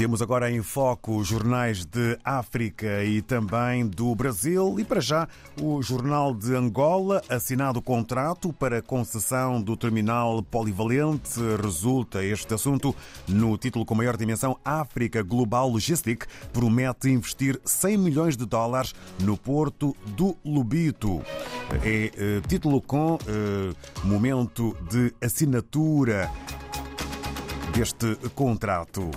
Temos agora em foco os jornais de África e também do Brasil e para já o Jornal de Angola, assinado o contrato para concessão do terminal polivalente. Resulta este assunto no título com maior dimensão África Global Logistic promete investir 100 milhões de dólares no porto do Lubito. É eh, título com eh, momento de assinatura deste contrato.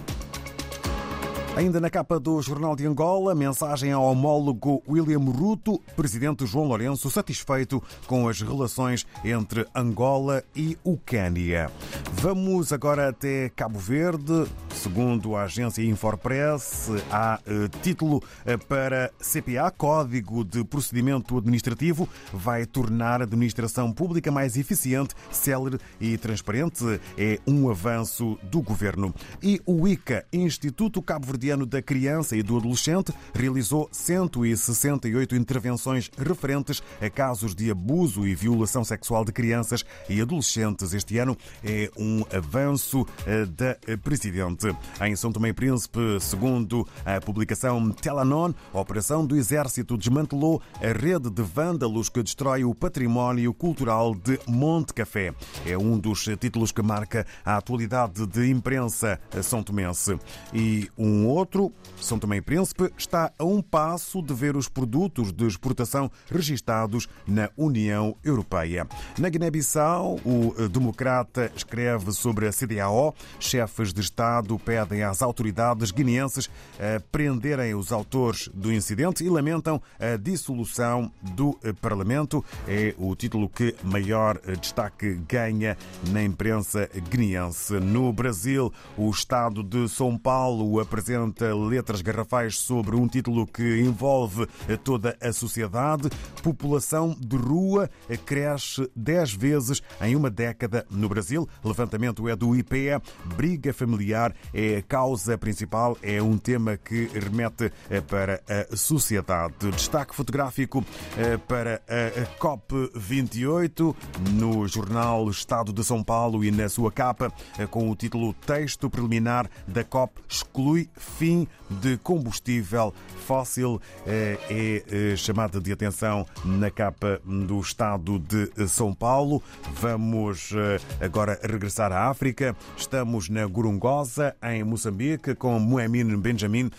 Ainda na capa do Jornal de Angola, mensagem ao homólogo William Ruto, presidente João Lourenço satisfeito com as relações entre Angola e Ucânia. Vamos agora até Cabo Verde. Segundo a agência Infopress, há eh, título eh, para CPA, Código de Procedimento Administrativo, vai tornar a administração pública mais eficiente, célere e transparente. É um avanço do governo. E o ICA, Instituto Cabo Verde Ano da Criança e do Adolescente realizou 168 intervenções referentes a casos de abuso e violação sexual de crianças e adolescentes. Este ano é um avanço eh, da Presidente. Em São Tomé e Príncipe, segundo a publicação Telanon, a operação do Exército desmantelou a rede de vândalos que destrói o património cultural de Monte Café. É um dos títulos que marca a atualidade de imprensa são tomense. E um outro, São Tomé e Príncipe, está a um passo de ver os produtos de exportação registados na União Europeia. Na Guiné-Bissau, o democrata escreve sobre a CDAO. Chefes de Estado pedem às autoridades guineenses prenderem os autores do incidente e lamentam a dissolução do Parlamento. É o título que maior destaque ganha na imprensa guineense. No Brasil, o Estado de São Paulo apresenta letras garrafais sobre um título que envolve toda a sociedade. População de rua cresce 10 vezes em uma década no Brasil. Levantamento é do IPEA. Briga familiar é a causa principal, é um tema que remete para a sociedade. Destaque fotográfico para a COP28 no jornal Estado de São Paulo e na sua capa com o título Texto preliminar da COP exclui fim de combustível fóssil é chamada de atenção na capa do Estado de São Paulo. Vamos agora regressar à África. Estamos na Gorongosa, em Moçambique, com Moemin Benjamin,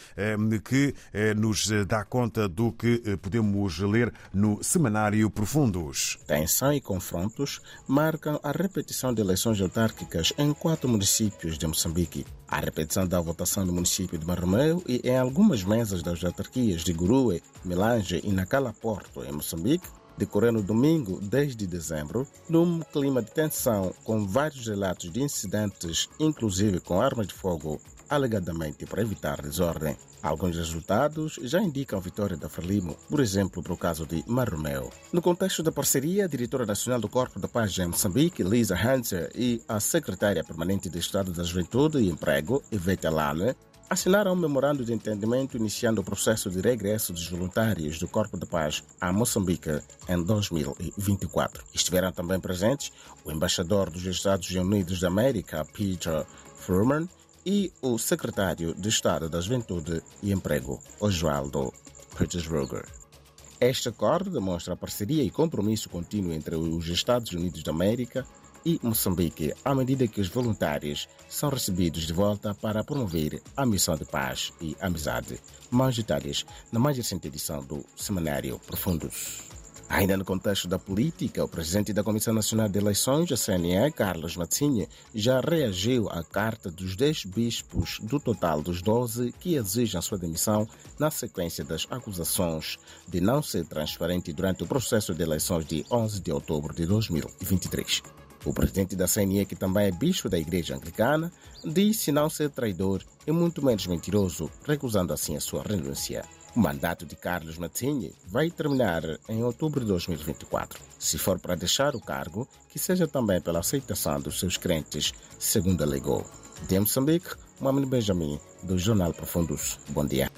que nos dá conta do que podemos ler no semanário Profundos. Tensão e confrontos marcam a repetição de eleições autárquicas em quatro municípios de Moçambique. A repetição da votação no município de Marromeu e em algumas mesas das autarquias de Gurue, Melange e Nacala Porto, em Moçambique, decorreu no domingo, 10 de dezembro, num clima de tensão, com vários relatos de incidentes, inclusive com armas de fogo, alegadamente para evitar desordem. Alguns resultados já indicam vitória da Frelimo, por exemplo, para o caso de Marromeu. No contexto da parceria, a diretora nacional do Corpo da Paz em Moçambique, Lisa Hanser, e a secretária permanente de Estado da Juventude e Emprego, Ivete Lane, assinaram um memorando de entendimento iniciando o processo de regresso dos voluntários do Corpo de Paz a Moçambique em 2024. Estiveram também presentes o embaixador dos Estados Unidos da América, Peter Furman, e o secretário de Estado da Juventude e Emprego, Oswaldo Petersburger. Este acordo demonstra a parceria e compromisso contínuo entre os Estados Unidos da América e Moçambique, à medida que os voluntários são recebidos de volta para promover a missão de paz e amizade. Mais detalhes na mais recente edição do Semanário Profundos. Ainda no contexto da política, o presidente da Comissão Nacional de Eleições, a CNE, Carlos Matsinha, já reagiu à carta dos 10 bispos do total dos 12 que exigem a sua demissão na sequência das acusações de não ser transparente durante o processo de eleições de 11 de outubro de 2023. O presidente da CNE, que também é bispo da Igreja Anglicana, disse não ser traidor e muito menos mentiroso, recusando assim a sua renúncia. O mandato de Carlos Matinho vai terminar em outubro de 2024. Se for para deixar o cargo, que seja também pela aceitação dos seus crentes, segundo alegou. De Moçambique, Mohamed Benjamin, do Jornal Profundos. Bom dia.